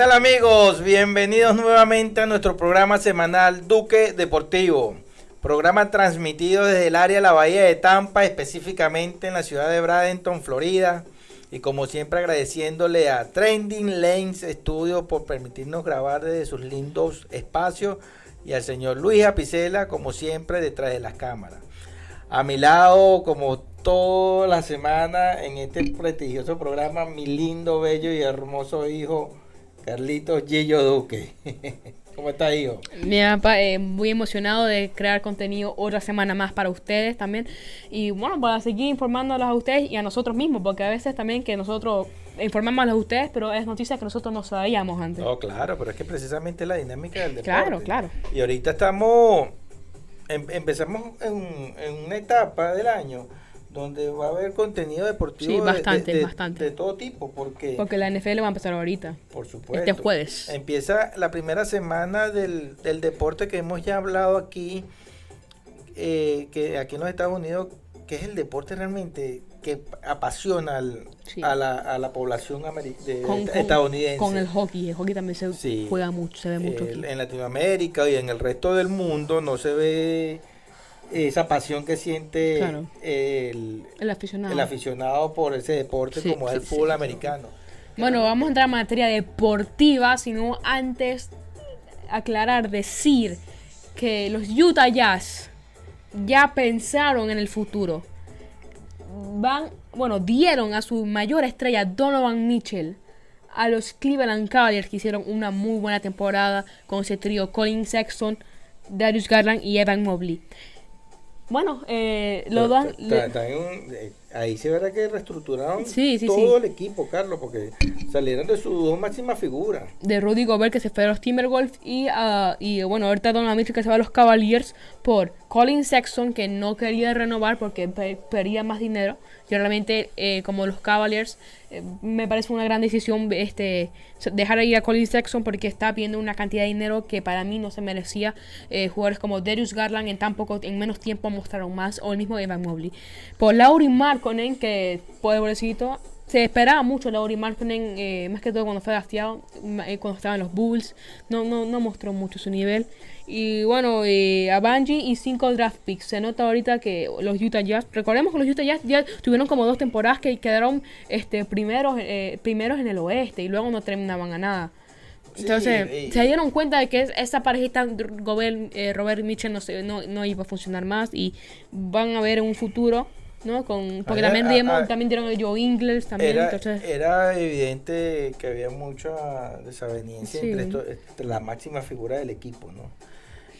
¿Qué tal amigos? Bienvenidos nuevamente a nuestro programa semanal Duque Deportivo. Programa transmitido desde el área de la Bahía de Tampa, específicamente en la ciudad de Bradenton, Florida. Y como siempre agradeciéndole a Trending Lanes Studio por permitirnos grabar desde sus lindos espacios y al señor Luis Apicela, como siempre, detrás de las cámaras. A mi lado, como toda la semana en este prestigioso programa, mi lindo, bello y hermoso hijo, Carlitos Gillo Duque. ¿Cómo está, hijo? Mi papá, eh, muy emocionado de crear contenido otra semana más para ustedes también. Y bueno, para seguir informándolos a ustedes y a nosotros mismos, porque a veces también que nosotros informamos a ustedes, pero es noticias que nosotros no sabíamos antes. No, claro, pero es que precisamente la dinámica del deporte. Claro, claro. Y ahorita estamos, em- empezamos en, en una etapa del año donde va a haber contenido deportivo Sí, de- bastante, de, de- bastante. de todo tipo, porque, Porque la NFL va a empezar ahorita. por supuesto, Este jueves. empieza la primera semana del, del deporte que hemos ya hablado aquí, eh, que aquí en los Estados Unidos, que es el deporte realmente que apasiona al- Sí. a, la, a la población de- Con, estadounidense. con el hockey. El hockey también se Sí. juega mucho, se ve mucho. Aquí. en Latinoamérica y en el resto del mundo no se ve esa pasión que siente Claro. el, El aficionado. el aficionado por ese deporte Sí, como es el sí, fútbol sí. americano. Bueno, vamos a entrar en materia deportiva, sino antes aclarar, decir que los Utah Jazz ya pensaron en el futuro. Van, bueno, dieron a su mayor estrella Donovan Mitchell a los Cleveland Cavaliers que hicieron una muy buena temporada con ese trío Colin Sexton, Darius Garland y Evan Mobley. Bueno, eh, lo dan... eh, ahí se verá que reestructuraron Sí, sí, todo sí. el equipo, Carlos, porque salieron de sus dos máximas figuras. de Rudy Gobert que se fue a los Timberwolves y, ah, y bueno, ahorita Donovan Mitchell que se va a los Cavaliers por Colin Sexton que no quería renovar porque pe- pedía más dinero. Y realmente eh, como los Cavaliers eh, me parece una gran decisión este dejar ir a Colin Sexton porque está pidiendo una cantidad de dinero que para mí no se merecía. Eh, jugadores como Darius Garland en tan poco, en menos tiempo mostraron más o el mismo Evan Mobley. Por Lauri Markkanen que pobrecito se esperaba mucho Lauri Markkanen, eh, más que todo cuando fue drafteado, ma- eh, cuando estaba en los Bulls. No, no, no mostró mucho su nivel. Y bueno, eh, a Bungie y 5 draft picks. Se nota ahorita que los Utah Jazz, recordemos que los Utah Jazz ya tuvieron como dos temporadas que quedaron este, primeros, eh, primeros en el oeste y luego no terminaban a nada. Sí, Entonces, y- se dieron cuenta de que es- esa parejita Gobert, eh, Robert Mitchell no, se- no, no iba a funcionar más y van a ver en un futuro, ¿no? Con, porque también, a- también dieron a Joe Ingles también, Era, entonces... era evidente que había mucha desaveniencia Sí. entre, esto- entre la máxima figura del equipo, ¿no?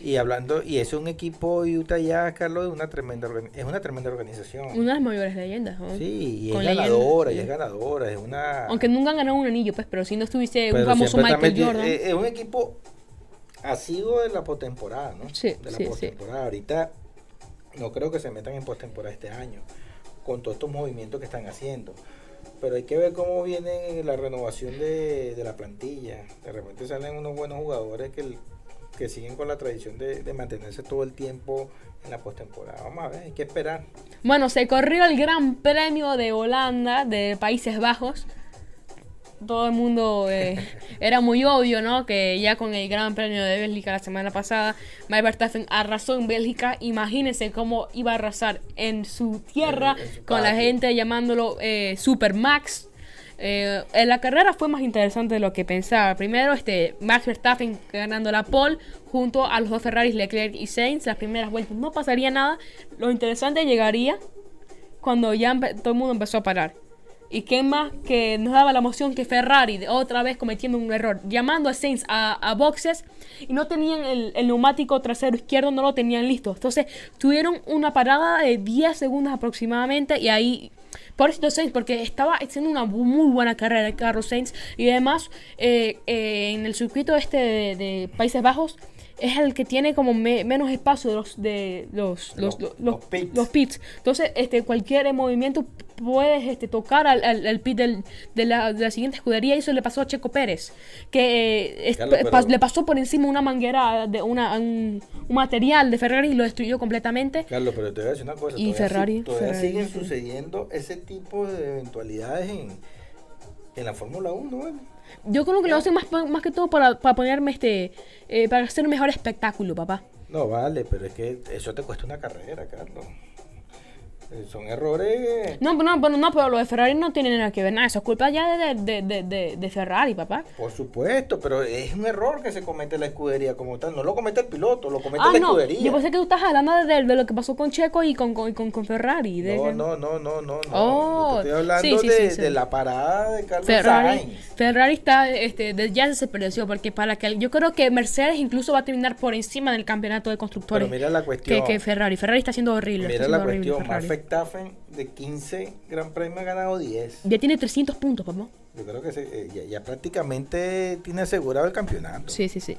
Y hablando, y es un equipo Utah ya, Carlos, de una tremenda es una tremenda organización. Una de las mayores leyendas, ¿no? Sí, y es ganadora, y es ganadora, es una... Aunque nunca han ganado un anillo, pues, pero si no estuviese un famoso Michael Jordan. Es, es un equipo asiduo de la postemporada, ¿no? Sí, de la sí, sí. postemporada. Ahorita no creo que se metan en postemporada este año, con todos estos movimientos que están haciendo. Pero hay que ver cómo viene la renovación de, de la plantilla. De repente salen unos buenos jugadores que, que siguen con la tradición de, de mantenerse todo el tiempo en la postemporada. Vamos a ver, hay que esperar. Bueno, se corrió el Gran Premio de Holanda, de Países Bajos. Todo el mundo eh, era muy obvio, ¿no? Que ya con el Gran Premio de Bélgica la semana pasada, Max Verstappen arrasó en Bélgica. Imagínense cómo iba a arrasar en su tierra, En- en su con la gente llamándolo eh, Super Max. Eh, en la carrera fue más interesante de lo que pensaba. Primero, este Max Verstappen ganando la pole junto a los dos Ferraris Leclerc y Sainz. Las primeras vueltas no pasaría nada. Lo interesante llegaría cuando ya todo el mundo empezó a parar. Y qué más que nos daba la emoción que Ferrari de otra vez cometiendo un error, llamando a Sainz a, a boxes y no tenían el, el neumático trasero izquierdo, no lo tenían listo. Entonces tuvieron una parada de 10 segundos aproximadamente y ahí por eso Sainz, porque estaba haciendo una muy buena carrera el Carlos Sainz y además eh, eh, en el circuito este de, de Países Bajos es el que tiene como me- menos espacio de los de los los, Los- pits. los pits. Entonces, este cualquier movimiento puedes este, tocar al, al, al pit del- de, la, de la siguiente escudería y eso le pasó a Checo Pérez, que eh, es- le pasó por encima una manguera de una, un, un material de Ferrari y lo destruyó completamente. Carlos, pero te voy a decir una cosa. Y todavía Ferrari, si- todavía Ferrari, siguen sí. sucediendo ese tipo de eventualidades en, En la Fórmula 1, ¿vale? Yo creo que lo hacen más, más que todo para, para ponerme este, eh, para hacer un mejor espectáculo, papá. No, vale, pero es que eso te cuesta una carrera, Carlos. Son errores. No, pero no, pero no, pero lo de Ferrari no tiene nada que ver nada. Eso es culpa ya de, de, de, de, de Ferrari, papá. Por supuesto, pero es un error que se comete la escudería como tal. No lo comete el piloto, lo comete Ah, la no. escudería. Yo pensé que tú estás hablando de, de lo que pasó con Checo y con, con, con, con Ferrari. de- No, no, no, no, no. no. Oh, estoy hablando sí, sí, de, sí, de la parada de Carlos Ferrari, Sainz. Ferrari está, este, ya se perdió porque para que yo creo que Mercedes incluso va a terminar por encima del campeonato de constructores. Pero mira la cuestión. que, que Ferrari. Ferrari está haciendo horrible. está Mira la horrible cuestión. Ferrari. Verstappen de 15 Gran Premios ha ganado 10. Ya tiene 300 puntos, papá. Yo creo que se- eh, ya, ya prácticamente tiene asegurado el campeonato. Sí, sí, sí.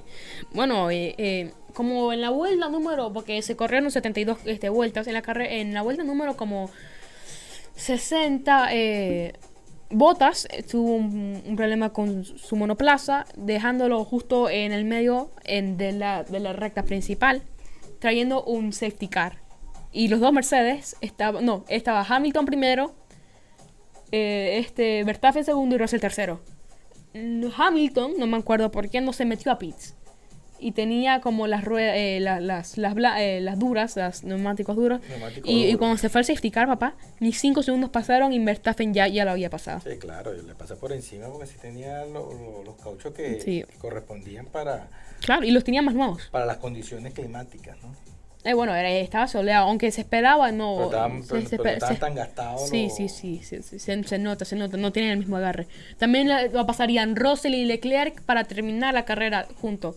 Bueno, eh, eh, como en la vuelta número, porque se corrieron 72 este, vueltas, en la, carre- en la vuelta número como 60, eh, Botas tuvo un, un problema con su monoplaza, dejándolo justo en el medio en, de, la, de la recta principal, trayendo un safety car. Y los dos Mercedes, estaba, no, estaba Hamilton primero, eh, este Verstappen segundo y Russell tercero. Mm, Hamilton, no me acuerdo por qué, no se metió a pits. Y tenía como las ruedas, eh, la- las, las, bla- eh, las duras, las neumáticos duros. Y, cuando se fue al safety car, papá, ni 5 segundos pasaron y Verstappen ya, ya lo había pasado. Sí, claro, le pasa por encima porque sí tenía lo- lo- los cauchos que, Sí. que correspondían para, Claro, y los tenía más nuevos. para las condiciones climáticas, ¿no? Eh, bueno, era, estaba soleado, aunque se esperaba, no. Pero estaban, se- se pero tan gastados. Sí, sí, sí, sí, sí, se, nota, se nota, no tienen el mismo agarre. También pasarían Russell y Leclerc para terminar la carrera juntos.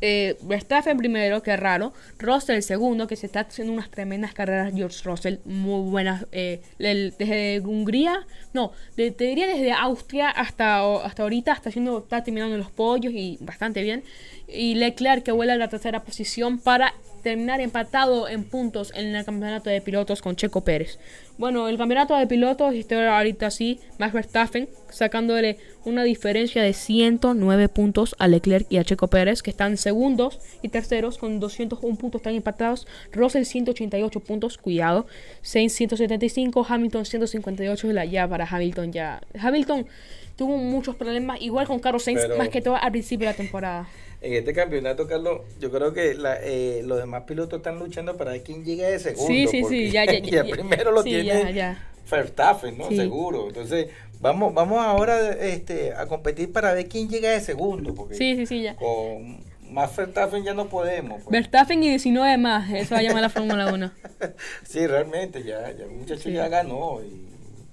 Eh, Verstappen primero, que raro. Russell segundo, que se está haciendo unas tremendas carreras. George Russell, muy buenas. eh, el- desde Hungría, no, de- te diría desde Austria hasta, o- hasta ahorita, está, haciendo, está terminando los pollos y bastante bien. Y Leclerc que vuela a la tercera posición para terminar empatado en puntos en el campeonato de pilotos con Checo Pérez. Bueno, el campeonato de pilotos está ahorita sí, Max Verstappen sacándole una diferencia de 109 puntos a Leclerc y a Checo Pérez, que están segundos y terceros con 201 puntos, están empatados. Russell 188 puntos, cuidado. Sainz 175, Hamilton 158, la- ya para Hamilton ya. Hamilton tuvo muchos problemas, igual con Carlos Sainz, Pero- más que todo al principio de la temporada. En este campeonato, Carlos, yo creo que la- eh, los demás pilotos están luchando para ver quién llega de segundo. Sí, sí, sí, ya, ya, ya, ya. primero lo Sí, tiene. Verstappen, ¿no? Sí. Seguro. Entonces, vamos, vamos ahora este, a competir para ver quién llega de segundo. Porque Sí, sí, sí, ya. con más Verstappen ya no podemos. pues. Verstappen y 19 más, eso va a llamar la Fórmula 1. Sí, realmente, ya, ya el muchacho Sí. ya ganó y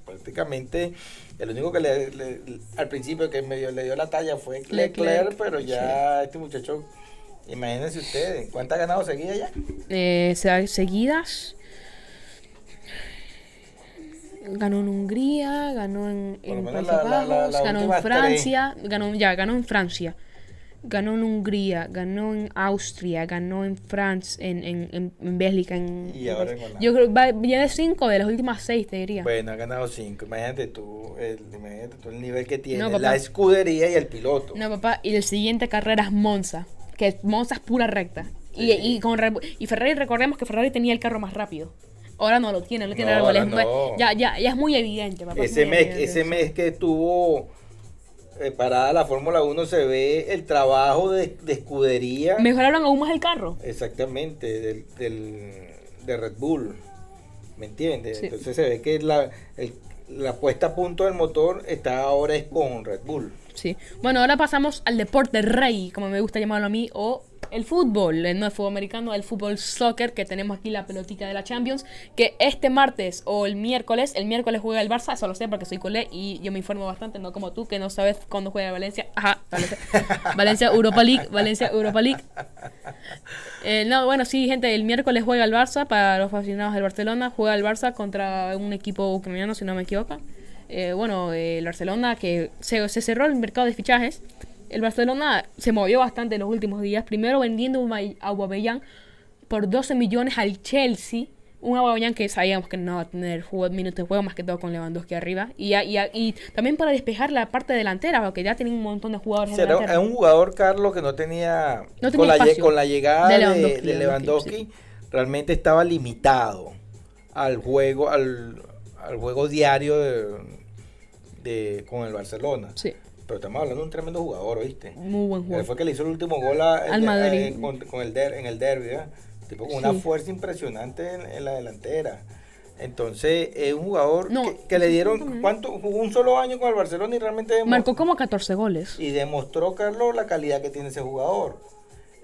prácticamente el único que le, le- al principio que medio le dio la talla fue Leclerc, Leclerc, pero ya este muchacho, imagínense ustedes, ¿cuántas ha ganado seguida ya? Eh, se- seguidas. Ganó en Hungría, ganó en, en menos Países la- la- la- Bajos, ganó en Francia, ganó, ya, ganó en Francia, ganó en Hungría, ganó en Austria, ganó en Francia, en, en, en, en Bélgica, en, Y ahora en Holanda. Yo creo que viene cinco de las últimas seis, te diría. Bueno, ha ganado cinco, imagínate tú, el, imagínate tú el nivel que tiene No, la escudería y el piloto. No, papá, y la siguiente carrera es Monza, que Monza es pura recta. Y, Sí. y, con y Ferrari, recordemos que Ferrari tenía el carro más rápido. Ahora no lo tiene, lo tiene No, ahora no. ya, ya, ya es muy evidente, papá. es ese mes, evidente ese mes que estuvo eh, parada la Fórmula 1 se ve el trabajo de, de escudería. Mejoraron aún más el carro. Exactamente, del, del- de Red Bull. ¿Me entiendes? Sí. Entonces se ve que la, el- la puesta a punto del motor está ahora es con Red Bull. Sí. Bueno, ahora pasamos al deporte rey, como me gusta llamarlo a mí, o el fútbol, el no el fútbol americano, el fútbol soccer, que tenemos aquí la pelotita de la Champions, que este martes o el miércoles, el miércoles juega el Barça, eso lo sé porque soy culé y yo me informo bastante, no como tú, que no sabes cuándo juega Valencia. Ajá, Valencia, Valencia Europa League, Valencia Europa League. Eh, no, bueno, sí, gente, el miércoles juega el Barça, para los aficionados del Barcelona, juega el Barça contra un equipo ucraniano, si no me equivoco. Eh, bueno, eh, el Barcelona que se, se cerró el mercado de fichajes. El Barcelona se movió bastante en los últimos días. Primero vendiendo a Aubameyang por 12 millones al Chelsea. Un Aubameyang que sabíamos que no va a tener juego, minutos de juego más que todo con Lewandowski arriba. Y, y, y también para despejar la parte delantera, porque ya tienen un montón de jugadores O sea, era un jugador, Carlos, que no tenía, No tenía con, la, con llegada De de Lewandowski, de Lewandowski, Lewandowski, realmente estaba limitado al juego, al, al juego diario de, de, con el Barcelona. Sí. Pero estamos hablando de un tremendo jugador, ¿oíste? Muy buen juego. fue que le hizo el último gol a- Al eh, Madrid. eh, con, con el der- en el derby, ¿verdad? Tipo con una Sí. fuerza impresionante en, en la delantera. Entonces, es un jugador No, que, que le dieron. ¿cuánto? Jugó un solo año con el Barcelona y realmente Marcó como 14 goles. y demostró, Carlos, la calidad que tiene ese jugador.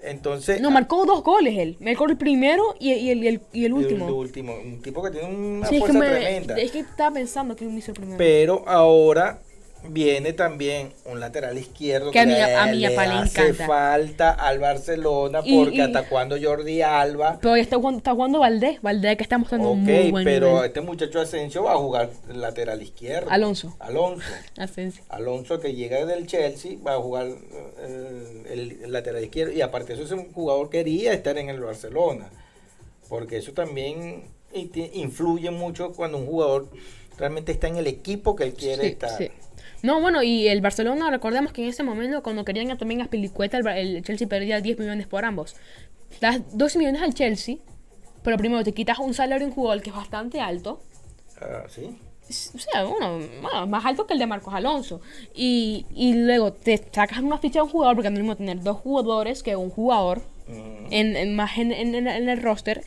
Entonces, No, marcó dos goles él. Marcó el primero y, y el, y el, y el el último. último, un tipo que tiene una Sí, es que, fuerza me, tremenda. es que estaba pensando que él hizo el primero. Pero ahora viene también un lateral izquierdo Que a mí- a mí, le hace encanta. falta al Barcelona porque y- hasta cuando Jordi Alba Pero está jugando, está jugando Valdés. Valdés que está mostrando Ok, un muy buen pero nivel. este muchacho Asensio va a jugar lateral izquierdo. Alonso. Alonso. Asensio. Alonso que llega del Chelsea va a jugar eh, el, el lateral izquierdo y aparte eso es un jugador que quería estar en el Barcelona porque eso también influye mucho cuando un jugador realmente está en el equipo que él quiere Sí, estar. sí. No, bueno, y el Barcelona, recordemos que en ese momento, cuando querían a también a Pilicueta, el, el Chelsea perdía 10 millones por ambos. Das 12 millones al Chelsea, pero primero te quitas un salario de un jugador que es bastante alto. Ah, sí. O sea, bueno, más alto que el de Marcos Alonso. Y, y luego te sacas una ficha de un jugador, porque no es mismo tener dos jugadores que un jugador Mm, en, en, más en, en- en- en el roster.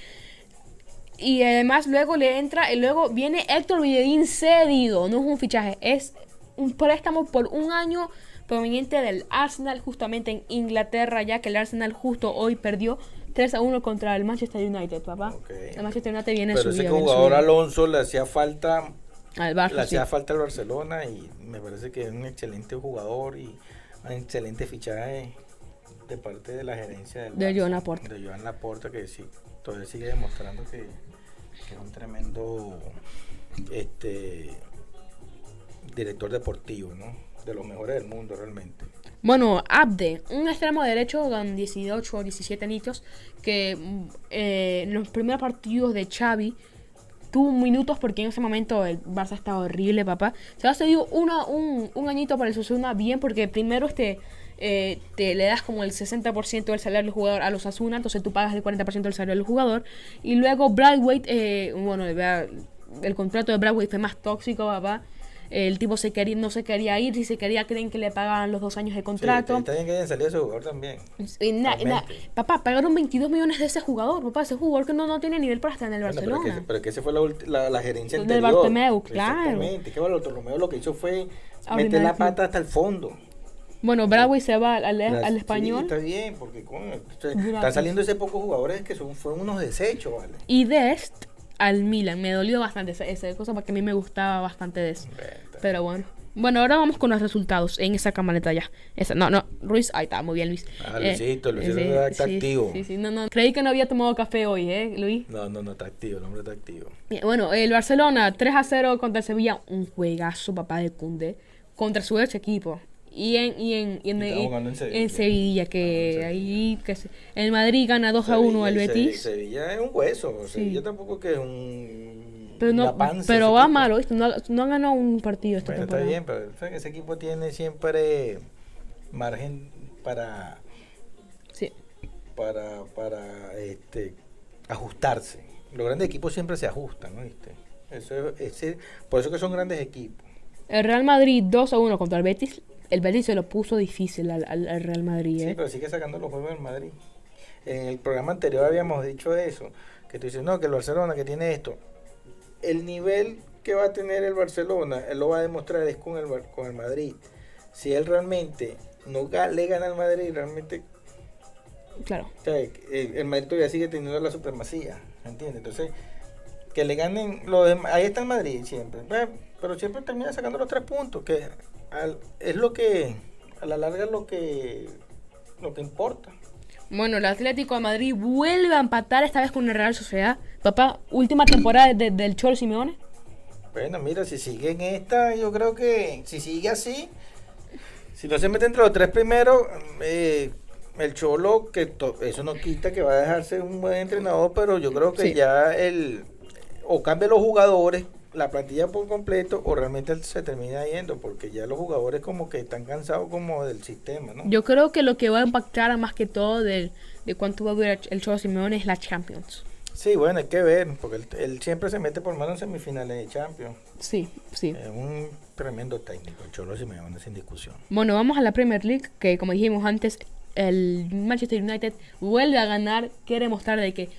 Y además luego le entra, y luego viene Héctor Villedín cedido, no es un fichaje, es un préstamo por un año proveniente del Arsenal justamente en Inglaterra, ya que el Arsenal justo hoy perdió 3 a 1 contra el Manchester United, papá. El Manchester United viene Pero subido, ese jugador. Alonso le hacía falta al Barça, le sí. hacía falta al Barcelona y me parece que es un excelente jugador y un excelente fichaje de parte de la gerencia del De Barça, Joan Laporta. de Joan Laporta que sí todavía sigue demostrando que, que es un tremendo este director deportivo no de los mejores del mundo realmente Bueno, Abde, un extremo derecho con 18 o 17 añitos que mm, eh, en los primeros partidos de Xavi tuvo minutos porque en ese momento el Barça estaba horrible, papá. Se ha cedido una, un, un añito para el Osasuna bien porque primero este eh, te le das como el 60% del salario del jugador a los Asuna, entonces tú pagas el 40% del salario del jugador. Y luego Bradwaite, eh, bueno, el, el contrato de Bradwaite fue más tóxico, papá. El tipo se quería, no se quería ir, si se quería creen que le pagaban los dos años de Sí, contrato. está bien que hayan salido ese jugador también Y na- na- papá, pagaron 22 millones de ese jugador, papá, ese jugador que no, no tiene nivel para estar en el Bueno, pero, Barcelona. que, pero que esa fue la, la, la gerencia Del anterior. Bartomeu, claro. Exactamente. Que Bartomeu lo que hizo fue Arruinar meter la pata hasta el fondo. Bueno, Bradway se va al, al- al sí, español está bien, porque coño, están saliendo ese pocos jugadores que son, fueron unos desechos, ¿vale? y Dest al Milan. Me dolió bastante esa, esa cosa porque a mí me gustaba bastante Dest. Vete. Pero bueno. Bueno, ahora vamos con los resultados en esa camioneta ya. Esa, no, no, Luis, ahí está, muy bien Luis. Ah, Luisito, Luisito está activo. Sí, sí, no, no. Creí que no había tomado café hoy, ¿eh, Luis? No, no, no, está activo, el hombre está activo. Bien, Bueno, el Barcelona 3 a 0 contra el Sevilla, un juegazo, papá de Cunde, contra su ex equipo. Y en, y en, y en, está en Sevilla. en Sevilla, que ahí que se- el Madrid gana 2 a 1 al Betis. Se- Sevilla es un hueso, Sevilla tampoco que es un... Pero no, panza pero va equipo. malo, ¿viste? No, no han ganado un partido esta Bueno, está temporada. bien, pero ese equipo tiene siempre margen para Sí. para, para este, ajustarse. Los grandes equipos siempre se ajustan, ¿no? ¿Viste? Eso, es- ese, por eso que son grandes equipos. El Real Madrid 2 a 1 contra el Betis. El Betis se lo puso difícil al, al- al Real Madrid, Sí, ¿eh? pero sigue sacando los juegos del Madrid. En el programa anterior habíamos dicho eso, que tú dices, no, que el Barcelona que tiene esto. El nivel que va a tener el Barcelona, él lo va a demostrar es con el, con el Madrid. Si él realmente no le gana al Madrid, realmente Claro. O sea, el, el Madrid todavía sigue teniendo la supremacía, ¿entiendes? Entonces, que le ganen los demás, ahí está el Madrid siempre, pero siempre termina sacando los tres puntos, que al- es lo que, a la larga, es lo que, lo que importa. Bueno, el Atlético de Madrid vuelve a empatar esta vez con el Real Sociedad. Papá, última temporada de- del Cholo Simeone. Bueno, mira, si sigue en esta, yo creo que si sigue así, si no se mete entre los tres primeros, eh, el Cholo, que eso no quita que va a dejarse un buen entrenador, pero yo creo que Sí. ya el o cambia los jugadores, la plantilla por completo, o realmente se termina yendo, porque ya los jugadores como que están cansados como del sistema, ¿no? Yo creo que lo que va a impactar más que todo del- de cuánto va a durar el Cholo Simeone es la Champions. Sí, bueno, hay que ver, porque él, él siempre se mete por mano en semifinales de Champions. Sí, sí. Es un Tremendo técnico, el Cholo Simeone sin discusión. Bueno, vamos a la Premier League, que como dijimos antes, el Manchester United vuelve a ganar, quiere mostrar de que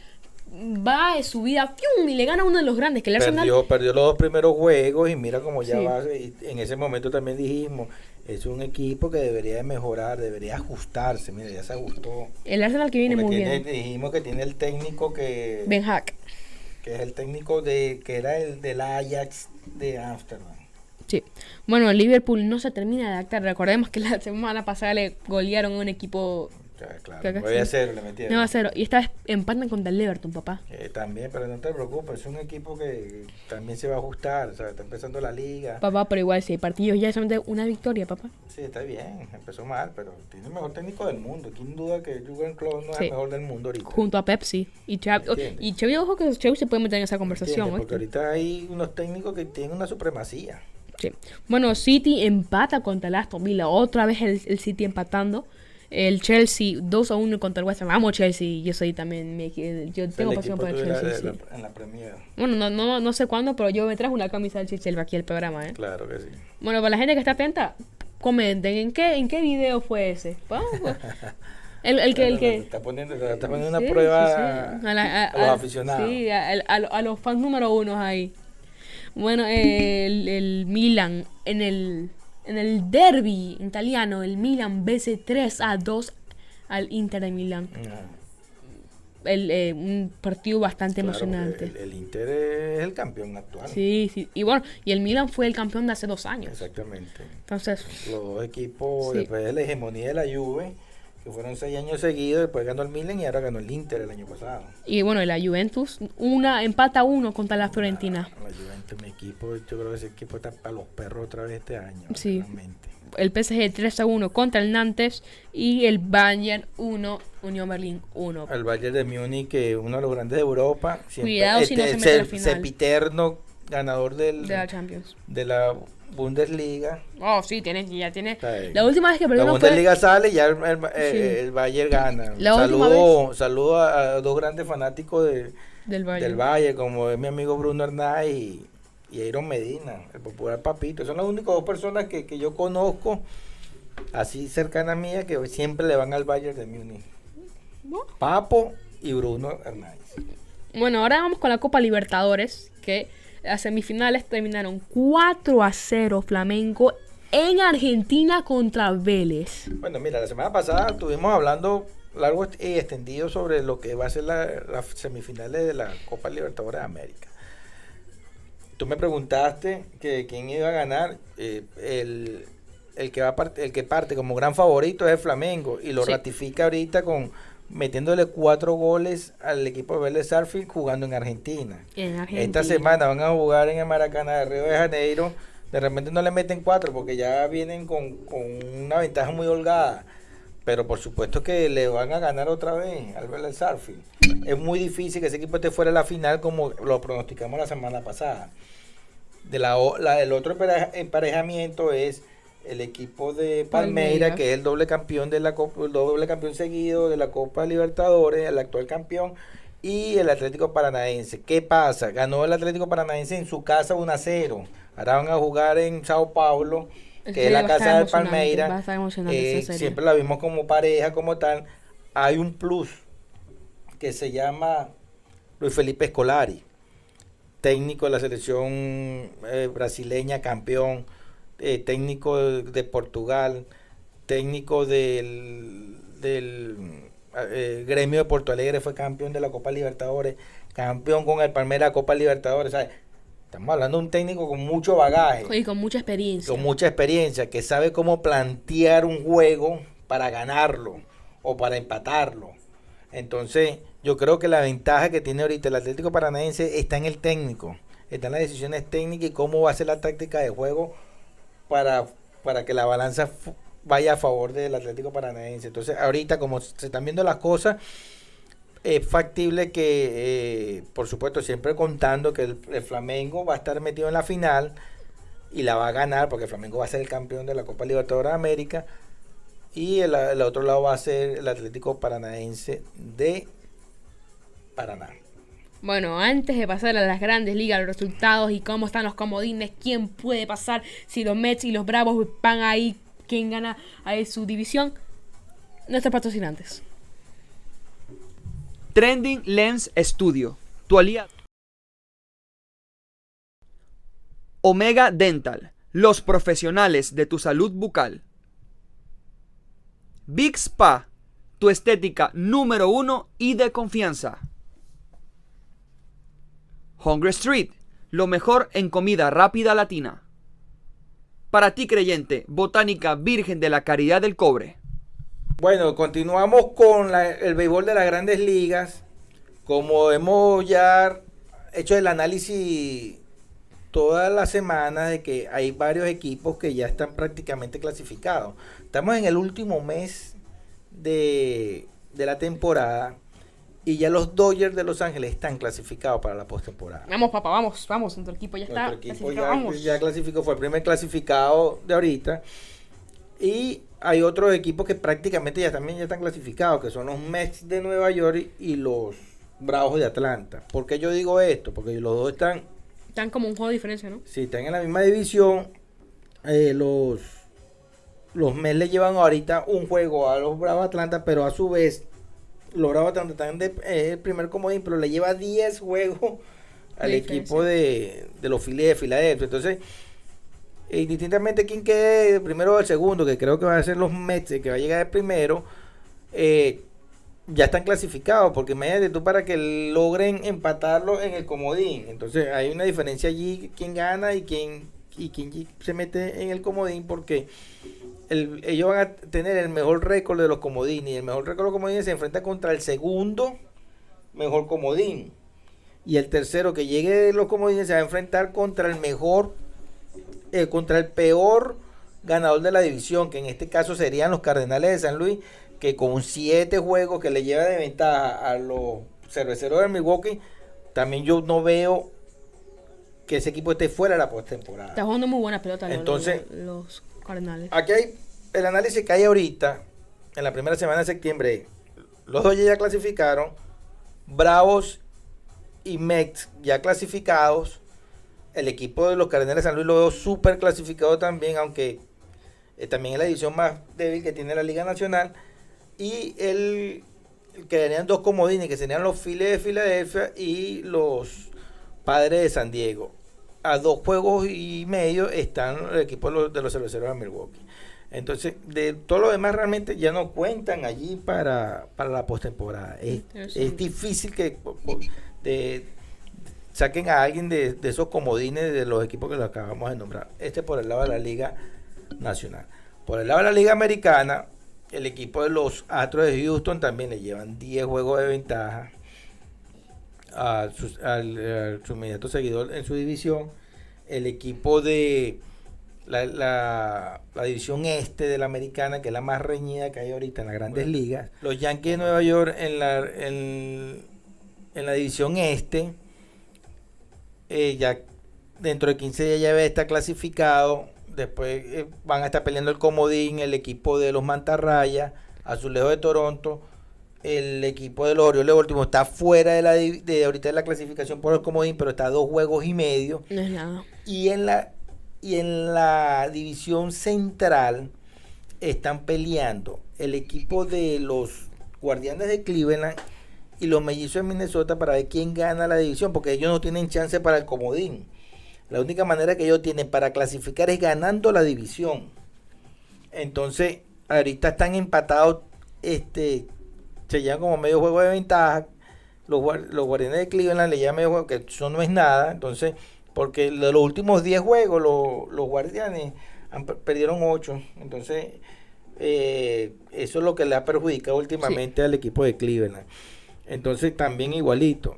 va de su vida ¡fium! y le gana uno de los grandes, que el Arsenal... Perdió, perdió los dos primeros juegos y mira cómo ya Sí. va. y en ese momento también dijimos, es un equipo que debería de mejorar, debería ajustarse. Mira, ya se ajustó. El Arsenal que viene Porque muy tiene- bien. Dijimos que tiene el técnico que, Ben Hack. que es el técnico de que era el del Ajax de Ámsterdam. Sí. Bueno, Liverpool no se termina de adaptar. Recordemos que la semana pasada le golearon a un equipo claro, Creo que voy a hacer, le metieron. 9 a 0. Y esta vez empatan contra el Everton, papá. Eh, también, pero no te preocupes, es un equipo que también se va a ajustar, o sea, está empezando la liga. Papá, pero igual, si hay partidos ya solamente una victoria, papá. Sí, está bien, empezó mal, pero tiene el mejor técnico del mundo. ¿Quién duda que Jurgen Klopp no es el mejor del mundo ahorita? Junto a Pepsi. Y Xavi, Entiende. y Xavi, ojo que Xavi se puede meter en esa conversación. Porque ahorita hay unos técnicos que tienen una supremacía. Sí. Bueno, City empata contra el Aston Villa. Otra vez el, el City empatando. El Chelsea 2 a 1 contra el West Ham. Amo Chelsea. Yo soy también. equi- yo tengo pasión por el tuyo de la- Chelsea. sí. en la Premier. Bueno, no, no, no sé cuándo, pero yo me traje una camisa del Chelsea aquí al programa, ¿eh? Claro que sí. Bueno, para la gente que está atenta, comenten. ¿En qué, en qué video fue ese? Vamos, pues. El, el que... El que está poniendo, está poniendo una prueba sí, a, sí. A, la- a- a los aficionados. Sí, a, a- a- a los fans número uno ahí. Bueno, el, el Milan en el en el derby italiano, el Milan vence 3 a 2 al Inter de Milán. Ajá. El, eh, un partido bastante Claro, emocionante. El, el Inter es el campeón actual. Sí, sí. Y bueno, y el Milan fue el campeón de hace dos años. Exactamente. Entonces, Los dos equipos, Sí. después de la hegemonía de la Juve, que fueron seis años seguidos, después ganó el Milan y ahora ganó el Inter el año pasado. y bueno, la Juventus, una empata uno contra la Fiorentina. La Juventus, mi equipo, yo creo que ese equipo está para los perros otra vez este año. Sí. realmente. el PSG 3 a 1 contra el Nantes y el Bayern 1, Unión Berlín 1. El Bayern de Múnich, que es uno de los grandes de Europa. siempre- Cuidado si no se mete la final. sempiterno ganador del, de la Champions. de la Bundesliga. Oh, sí, tiene, ya tiene. La última vez que La no fue. Bundesliga sale y ya el, el- Sí. el Bayern gana. La Saludo, saludo a, a dos grandes fanáticos de, Del Bayern. del Bayern, como es mi amigo Bruno Hernández y, y Iron Medina, el popular papito. Son las únicas dos personas que, que yo conozco, así cercana a mía, que siempre le van al Bayern de Múnich. Papo y Bruno Hernández. Bueno, ahora vamos con la Copa Libertadores, que las semifinales terminaron 4 a 0 Flamengo en Argentina contra Vélez. Bueno, mira, la semana pasada estuvimos hablando largo y extendido sobre lo que va a ser la- las semifinales de la Copa Libertadores de América. Tú me preguntaste que quién iba a ganar. eh, el, el que va a part- el que parte como gran favorito es el Flamengo y lo Sí. ratifica ahorita con metiéndole cuatro goles al equipo de Vélez Sarfield jugando en Argentina. En Argentina. Esta semana van a jugar en el Maracaná de Río de Janeiro. De repente no le meten cuatro porque ya vienen con, con una ventaja muy holgada. Pero por supuesto que le van a ganar otra vez al Vélez Sarfield. Es muy difícil que ese equipo esté fuera de la final como lo pronosticamos la semana pasada. De la, la- el otro empareja- emparejamiento es el equipo de Palmeiras. que es el doble campeón de la Copa, el doble campeón seguido de la Copa Libertadores, el actual campeón, y el Atlético Paranaense. ¿Qué pasa? Ganó el Atlético Paranaense en su casa 1 a 0. Ahora van a jugar en Sao Paulo, que es la casa de emocionante, Palmeiras. va a estar emocionante Eh, siempre la vimos como pareja, como tal. Hay un plus que se llama Luis Felipe Escolari, técnico de la selección eh, brasileña, campeón, eh, técnico de, Portugal, técnico del, del eh, gremio de Porto Alegre, fue campeón de la Copa Libertadores, campeón con el Palmeiras Copa Libertadores. ¿sabes? Estamos hablando de un técnico con mucho bagaje Y con mucha experiencia. con mucha experiencia, que sabe cómo plantear un juego para ganarlo o para empatarlo. Entonces, yo creo que la ventaja que tiene ahorita el Atlético Paranaense está en el técnico, está en las decisiones técnicas y cómo va a ser la táctica de juego para, para que la balanza vaya a favor del Atlético Paranaense. Entonces, ahorita como se están viendo las cosas, es factible que, eh, por supuesto, siempre contando que el, el Flamengo va a estar metido en la final y la va a ganar porque el Flamengo va a ser el campeón de la Copa Libertadores de América y el, el otro lado va a ser el Atlético Paranaense de Paraná. Bueno, antes de pasar a las grandes ligas, los resultados y cómo están los comodines, quién puede pasar, si los Mets y los Bravos van ahí, quién gana ahí su división, nuestros patrocinantes. Trending Lens Studio, tu aliado. Omega Dental, los profesionales de tu salud bucal. Big Spa, tu estética número uno y de confianza. Hungry Street, lo mejor en comida rápida latina. Para ti creyente, Botánica Virgen de la Caridad del Cobre. Bueno, continuamos con el béisbol de las grandes ligas. Como hemos ya hecho el análisis toda la semana de que hay varios equipos que ya están prácticamente clasificados. Estamos en el último mes de, de la temporada y ya los Dodgers de Los Ángeles están clasificados para la postemporada. Vamos, papá, vamos, vamos, nuestro equipo ya está. Nuestro equipo clasificado, ya, vamos. ya clasificó, fue el primer clasificado de ahorita. Y hay otros equipos que prácticamente ya también ya están clasificados, que son los Mets de Nueva York y los Bravos de Atlanta. ¿Por qué yo digo esto? Porque los dos están, Están como un juego de diferencia, ¿no? si están en la misma división, eh, los, los Mets le llevan ahorita un juego a los Bravos de Atlanta, pero a su vez de Atlanta están de, eh, el primer comodín, pero le lleva 10 juegos al equipo de, de los Phillies de Filadelfia. Entonces, eh, indistintamente quién quede primero o el segundo, que creo que van a ser los Mets, que va a llegar el primero, eh, ya están clasificados, porque imagínate tú para que logren empatarlo en el comodín. Entonces hay una diferencia allí, quién gana y quién, y quién se mete en el comodín, porque el- ellos van a tener el mejor récord de los comodines, y el mejor récord de los comodines se enfrenta contra el segundo mejor comodín. Y el tercero que llegue de los comodines se va a enfrentar contra el mejor, eh, contra el peor ganador de la división, que en este caso serían los Cardenales de San Luis, que con siete juegos que le lleva de ventaja a los cerveceros de Milwaukee, también yo no veo que ese equipo esté fuera de la postemporada. Está jugando muy buena pelota los- Entonces- los, los Cardenales. Aquí hay el análisis que hay ahorita, en la primera semana de septiembre. Los dos ya clasificaron. Bravos y Mex ya clasificados. El equipo de los Cardenales de San Luis lo veo súper clasificado también, aunque eh, también es la división más débil que tiene la Liga Nacional. Y el, el quedarían dos comodines, que serían los Phillies de Filadelfia y los Padres de San Diego. A dos juegos y medio están el equipo de los, de los cerveceros de Milwaukee. Entonces, de todo lo demás realmente ya no cuentan allí para, para la postemporada. Es, es difícil que de- saquen a alguien de, de esos comodines de los equipos que lo acabamos de nombrar. Este por el lado de la Liga Nacional. Por el lado de la Liga Americana, el equipo de los Astros de Houston también le llevan 10 juegos de ventaja a sus- al, su inmediato seguidor en su división. El equipo de la, la- la división este de la americana, que es la más reñida que hay ahorita en las grandes ligas. Los Yankees de Nueva York en la, en, en la división este, eh, ya dentro de 15 días ya debe estar clasificado. Después eh, van a estar peleando el comodín, el equipo de los Mantarrayas, Azulejos de Toronto. El equipo de los Orioles de Baltimore está fuera de la de ahorita de la clasificación por el comodín, pero está a dos juegos y medio. No es nada. Y en la y en la división central están peleando el equipo de los Guardianes de Cleveland y los Mellizos de Minnesota para ver quién gana la división, porque ellos no tienen chance para el comodín. La única manera que ellos tienen para clasificar es ganando la división. Entonces, ahorita están empatados, este, se llevan como medio juego de ventaja. Los, los Guardianes de Cleveland le llevan medio juego, que eso no es nada. Entonces, porque de los últimos 10 juegos, los, los Guardianes han, per- perdieron 8. Entonces, eh, eso es lo que le ha perjudicado últimamente al equipo de Cleveland. Entonces, también igualito.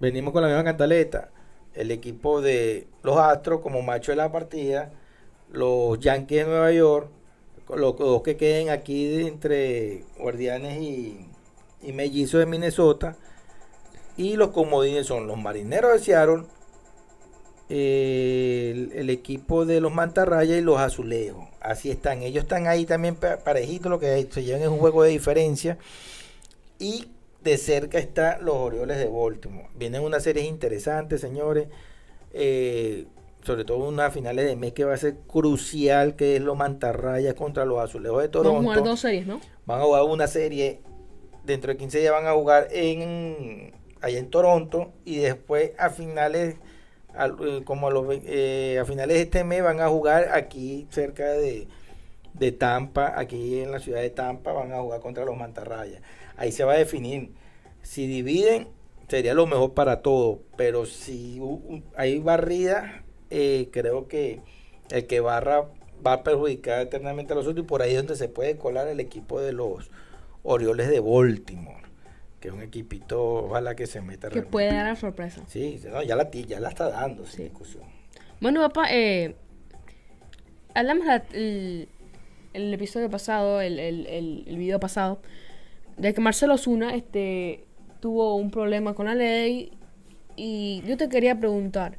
Venimos con la misma cantaleta. El equipo de los Astros como macho de la partida. Los Yankees de Nueva York. Los dos que queden aquí entre Guardianes y, y Mellizos de Minnesota. Y los comodines son los Marineros de Seattle, el, equipo de los Mantarrayas y los Azulejos. Así están. Ellos están ahí también pa- parejitos. Lo que se llevan es un juego de diferencia. Y de cerca están los Orioles de Baltimore. Vienen unas series interesantes, señores. Eh, sobre todo unas finales de mes que va a ser crucial, que es los mantarrayas contra los azulejos de Toronto. Vamos a jugar dos series, ¿no? Van a jugar una serie, dentro de 15 días van a jugar en allá en Toronto y después a finales eh, como a, los, eh, a finales de este mes van a jugar aquí cerca de, de Tampa, aquí en la ciudad de Tampa van a jugar contra los mantarrayas. Ahí se va a definir si dividen sería lo mejor para todos, pero si hay barrida, eh, creo que el que barra va a perjudicar eternamente a los otros y por ahí es donde se puede colar el equipo de los Orioles de Baltimore, que es un equipito, ojalá que se meta. Que puede dar la sorpresa. Sí, ya, la, ya la está dando sin discusión. Bueno, papá, eh, hablamos el, el episodio pasado, el, el, el, video pasado, de que Marcelo Zuna este, tuvo un problema con la ley y yo te quería preguntar,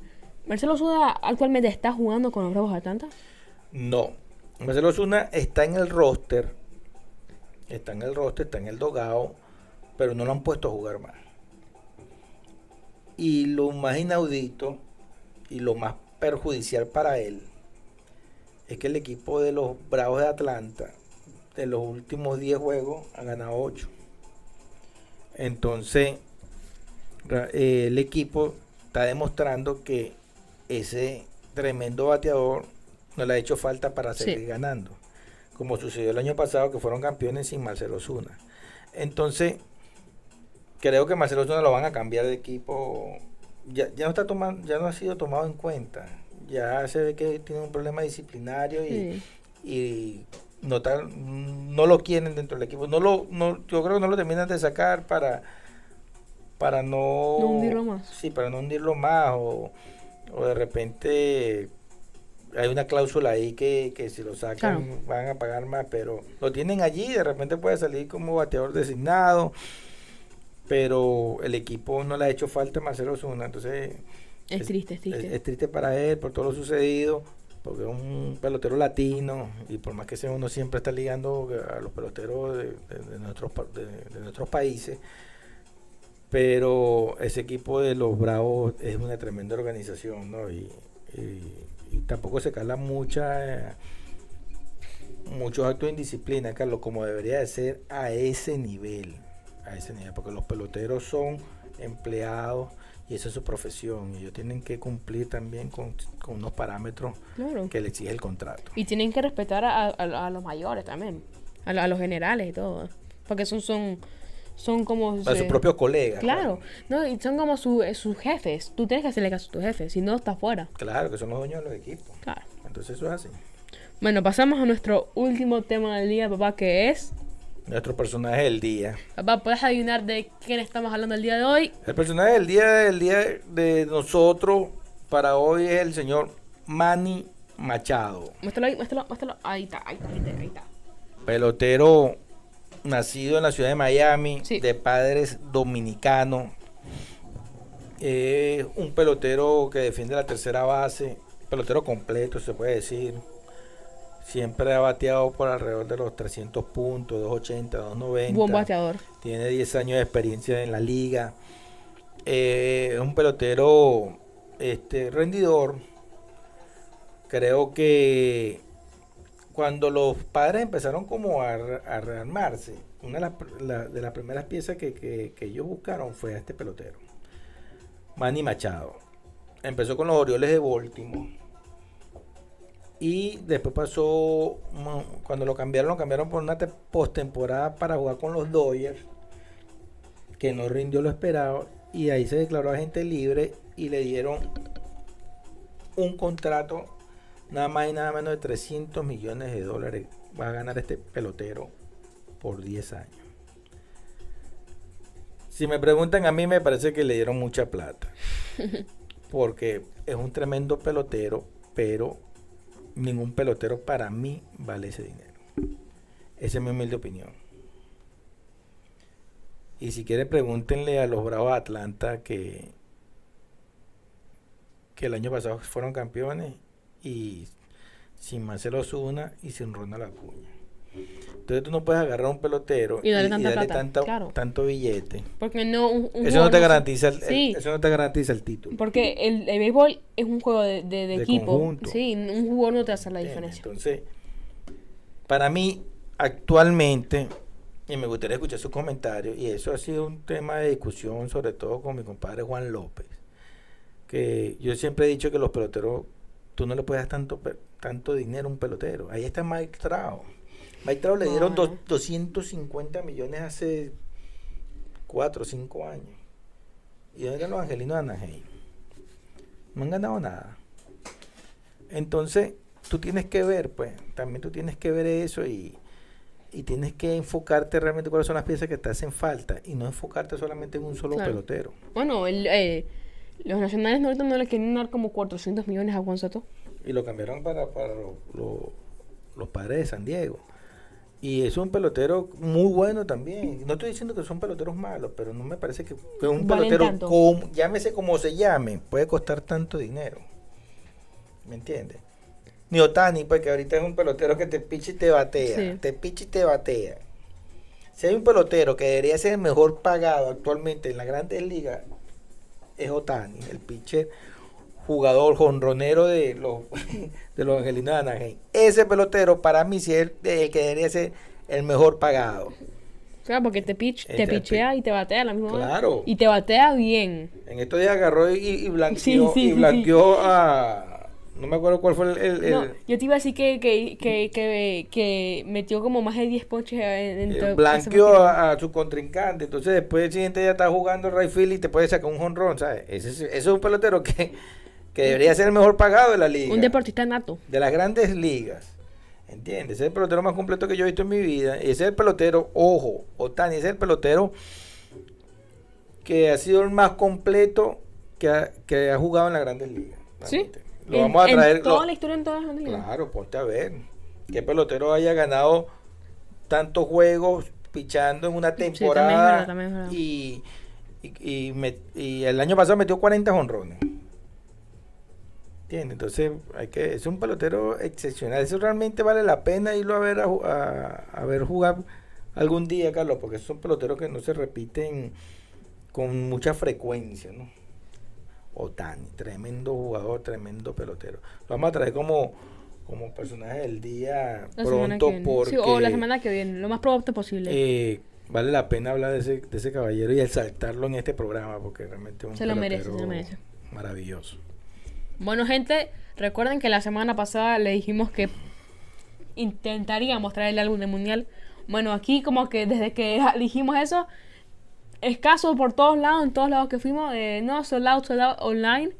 ¿Marcelo Zuna actualmente está jugando con los Bravos de Atlanta? No, Marcelo Zuna está en el roster, está en el roster, está en el dogado, pero no lo han puesto a jugar más. Y lo más inaudito y lo más perjudicial para él es que el equipo de los Bravos de Atlanta, de los últimos 10 juegos, ha ganado 8. Entonces, eh, el equipo está demostrando que ese tremendo bateador no le ha hecho falta para seguir ganando. Como sucedió el año pasado, que fueron campeones sin Marcelo Zuna. Entonces, creo que Marcelo Zuna lo van a cambiar de equipo. Ya, no está tomando, ya no ha sido tomado en cuenta. Ya se ve que tiene un problema disciplinario y, y no, no lo quieren dentro del equipo. No lo, no, yo creo que no lo terminan de sacar para, para no, no hundirlo más. Sí, para no hundirlo más o, o de repente hay una cláusula ahí que, si lo sacan van a pagar más, pero lo tienen allí, de repente puede salir como bateador designado, pero el equipo no le ha hecho falta Marcelo Zuna, entonces es, triste, es triste. Es, triste para él por todo lo sucedido, porque es un pelotero latino y por más que sea uno siempre está ligando a los peloteros de, nuestros, de, nuestros países, pero ese equipo de los Bravos es una tremenda organización, ¿no? Y, tampoco se cala mucha, muchos actos de indisciplina, Carlos, como debería de ser a ese nivel, a ese nivel, porque los peloteros son empleados y esa es su profesión. Y ellos tienen que cumplir también con, unos parámetros que le exige el contrato. Y tienen que respetar a, los mayores también, a, los generales y todo. Porque son, son, son como... A sus propios colegas. Claro. No, y son como eh, sus jefes. Tú tienes que hacerle caso a tus jefes, si no, estás fuera. Claro, que son los dueños de los equipos. Claro. Entonces eso es así. Bueno, pasamos a nuestro último tema del día, papá, que es nuestro personaje del día. Papá, ¿puedes adivinar de quién estamos hablando el día de hoy? El personaje del día del día de nosotros para hoy es el señor Manny Machado. Muéstralo ahí, muéstralo, muéstralo. Ahí está, ahí está, ahí está. Pelotero nacido en la ciudad de Miami, de padres dominicanos. Es un pelotero que defiende la tercera base, pelotero completo se puede decir Siempre ha bateado por alrededor de los 300 puntos, 280, 290. Buen bateador. Tiene 10 años de experiencia en la liga. Eh, es un pelotero este, rendidor. Creo que cuando los padres empezaron como a, rearmarse, una de las, primeras piezas que, que ellos buscaron fue a este pelotero. Manny Machado. Empezó con los Orioles de Baltimore y después pasó, cuando lo cambiaron, lo cambiaron por una postemporada para jugar con los Dodgers, que no rindió lo esperado. Y ahí se declaró agente libre y le dieron un contrato nada más y nada menos de 300 millones de dólares. Va a ganar este pelotero por 10 años. Si me preguntan a mí, me parece que le dieron mucha plata. Porque es un tremendo pelotero, pero ningún pelotero para mí vale ese dinero. Esa es mi humilde opinión. Y si quieren pregúntenle a los Bravos de Atlanta que, que el año pasado fueron campeones y sin Marcelo Zuna y sin Ronald Acuña. Entonces tú no puedes agarrar a un pelotero Y darle tanta plata, tanto, claro. tanto billete. Porque no. Un, un Eso no te garantiza el, el- Sí. eso no te garantiza el título. Porque el, el béisbol es un juego de, de- de De equipo. conjunto. Sí, un jugador no te hace la diferencia. Entonces, para mí, actualmente, y me gustaría escuchar sus comentarios, y eso ha sido un tema de discusión, sobre todo con mi compadre Juan López, que yo siempre he dicho que los peloteros, tú no le puedes dar tanto, tanto dinero a un pelotero. Ahí está Mike Trout. Mike Trout le dieron dos- no. 250 millones hace 4 o 5 años. ¿Y dónde están los angelinos de Anaheim? No han ganado nada. Entonces, tú tienes que ver, pues, también tú tienes que ver eso y, y tienes que enfocarte realmente cuáles son las piezas que te hacen falta y no enfocarte solamente en un solo Claro. pelotero. Bueno, el, eh, los nacionales ahorita no le quieren dar como 400 millones a Juan Soto. Y lo cambiaron para, para lo- lo- los padres de San Diego. Y es un pelotero muy bueno también. No estoy diciendo que son peloteros malos, pero no me parece que, que un Valen pelotero, como- llámese como se llame, puede costar tanto dinero. ¿Me entiendes? Ni Otani, pues que ahorita es un pelotero que te picha y te batea. Sí. Te picha y te batea. Si hay un pelotero que debería ser el mejor pagado actualmente en las grandes ligas, es Otani, el pitcher jugador jonronero de los, de los angelinos de Anaheim. Ese pelotero para mí sí es el, el que debería ser el mejor pagado. Claro, porque te, pitch, te pichea y te batea a la misma hora. Claro. Y te batea bien. En estos días agarró y, y blanqueó, Sí, sí, y sí, blanqueó a... No me acuerdo cuál fue el... el- el- No, yo te iba a decir que, que, que, que, que metió como más de 10 ponches en, eh, blanqueó a, a su contrincante. Entonces después el siguiente día está jugando el right field y te puede sacar un jonrón, ¿sabes? Ese, es- ese es un pelotero que, que debería ser el mejor pagado de la liga. Un deportista nato. de las grandes ligas. ¿Entiendes? Ese es el pelotero más completo que yo he visto en mi vida. Ese es el pelotero, ojo, Otani, ese es el pelotero que ha sido el más completo que ha, que ha jugado en las grandes ligas. Sí. Lo En- vamos a traer. En toda lo- la historia, en todas las ligas. claro, ponte a ver. ¿Qué pelotero haya ganado tantos juegos pichando en una temporada? verdad, también verdad. y, y, y met- y el año pasado metió 40 honrones. ¿Entiendes? Entonces, hay que, es un pelotero excepcional. Eso realmente vale la pena irlo a ver a- a ver jugar algún día, Carlos, porque son peloteros que no se repiten con mucha frecuencia, ¿no? Otani, tremendo jugador, tremendo pelotero. Lo vamos a traer como, como personaje del día La pronto porque Sí, o la semana que viene, lo más probable posible. eh, vale la pena hablar de ese, de ese caballero y exaltarlo en este programa porque realmente es un Se lo merece, se lo merece. maravilloso. Bueno, gente, recuerden que la semana pasada le dijimos que intentaríamos traer el álbum del mundial. Bueno, aquí como que desde que dijimos eso, escaso por todos lados, en todos lados que fuimos, eh, no, sold out, sold out online.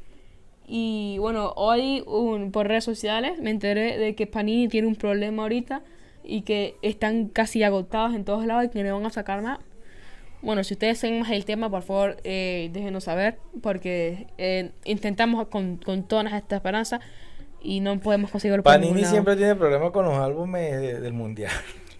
Y bueno, hoy un- por redes sociales me enteré de que Panini tiene un problema ahorita y que están casi agotados en todos lados y que no van a sacar más. Bueno, si ustedes saben más el tema, por favor, eh, déjenos saber, porque eh, intentamos con, con todas nuestras esperanzas y no podemos conseguirlo Panini siempre tiene problemas con los álbumes de- del mundial.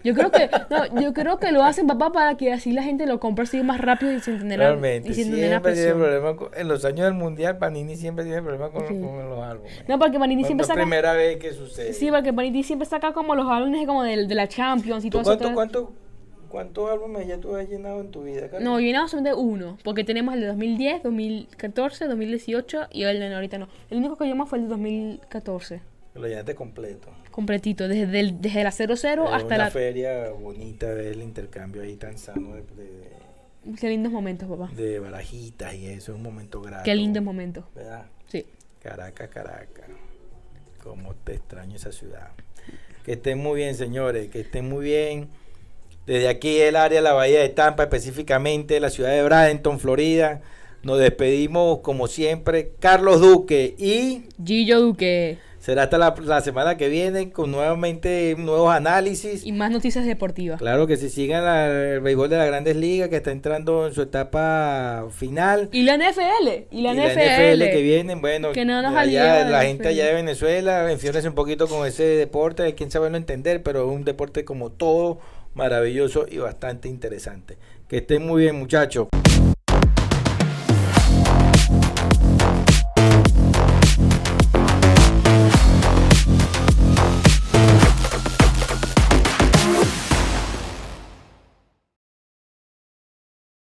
Yo creo que no, yo creo que lo hacen papá para que así la gente lo compre así más rápido y sin tener Realmente, y sin tener la siempre tiene con- en los años del mundial. Panini siempre tiene problemas con, Sí. con los álbumes. No, porque Panini siempre es la saca primera vez que sucede. Sí, porque Panini siempre saca como los álbumes como de, de la Champions y ¿Tú todo eso. cuánto, ¿Cuántos álbumes ya tú has llenado en tu vida, Carlos? No, llenamos solamente uno, porque tenemos el de 2010, 2014, 2018 y el de ahorita no. El único que llenamos fue el de 2014, Lo llenaste completo. completito, desde, el- desde la 00 Es hasta una la... feria bonita el intercambio ahí tan sano de, de, Qué lindos momentos, papá. de barajitas y eso, es un momento grato. Qué lindos momentos. ¿Verdad? Sí. Caracas, Caracas. Cómo te extraño esa ciudad. Que estén muy bien, señores, que estén muy bien. Desde aquí, el área de la Bahía de Tampa, específicamente la ciudad de Bradenton, Florida. Nos despedimos, como siempre, Carlos Duque. Y Gillo Duque. Será hasta la, la semana que viene con nuevamente nuevos análisis. Y más noticias deportivas. Claro que se sigan la- el béisbol de las grandes ligas, que está entrando en su etapa final. Y la NFL. Y la, Y NFL. que vienen, bueno, Que no nos allá, la la gente allá de Venezuela, enfiórnese un poquito con ese deporte, quién sabe no entender, pero es un deporte como todo, maravilloso y bastante interesante. Que estén muy bien, muchachos.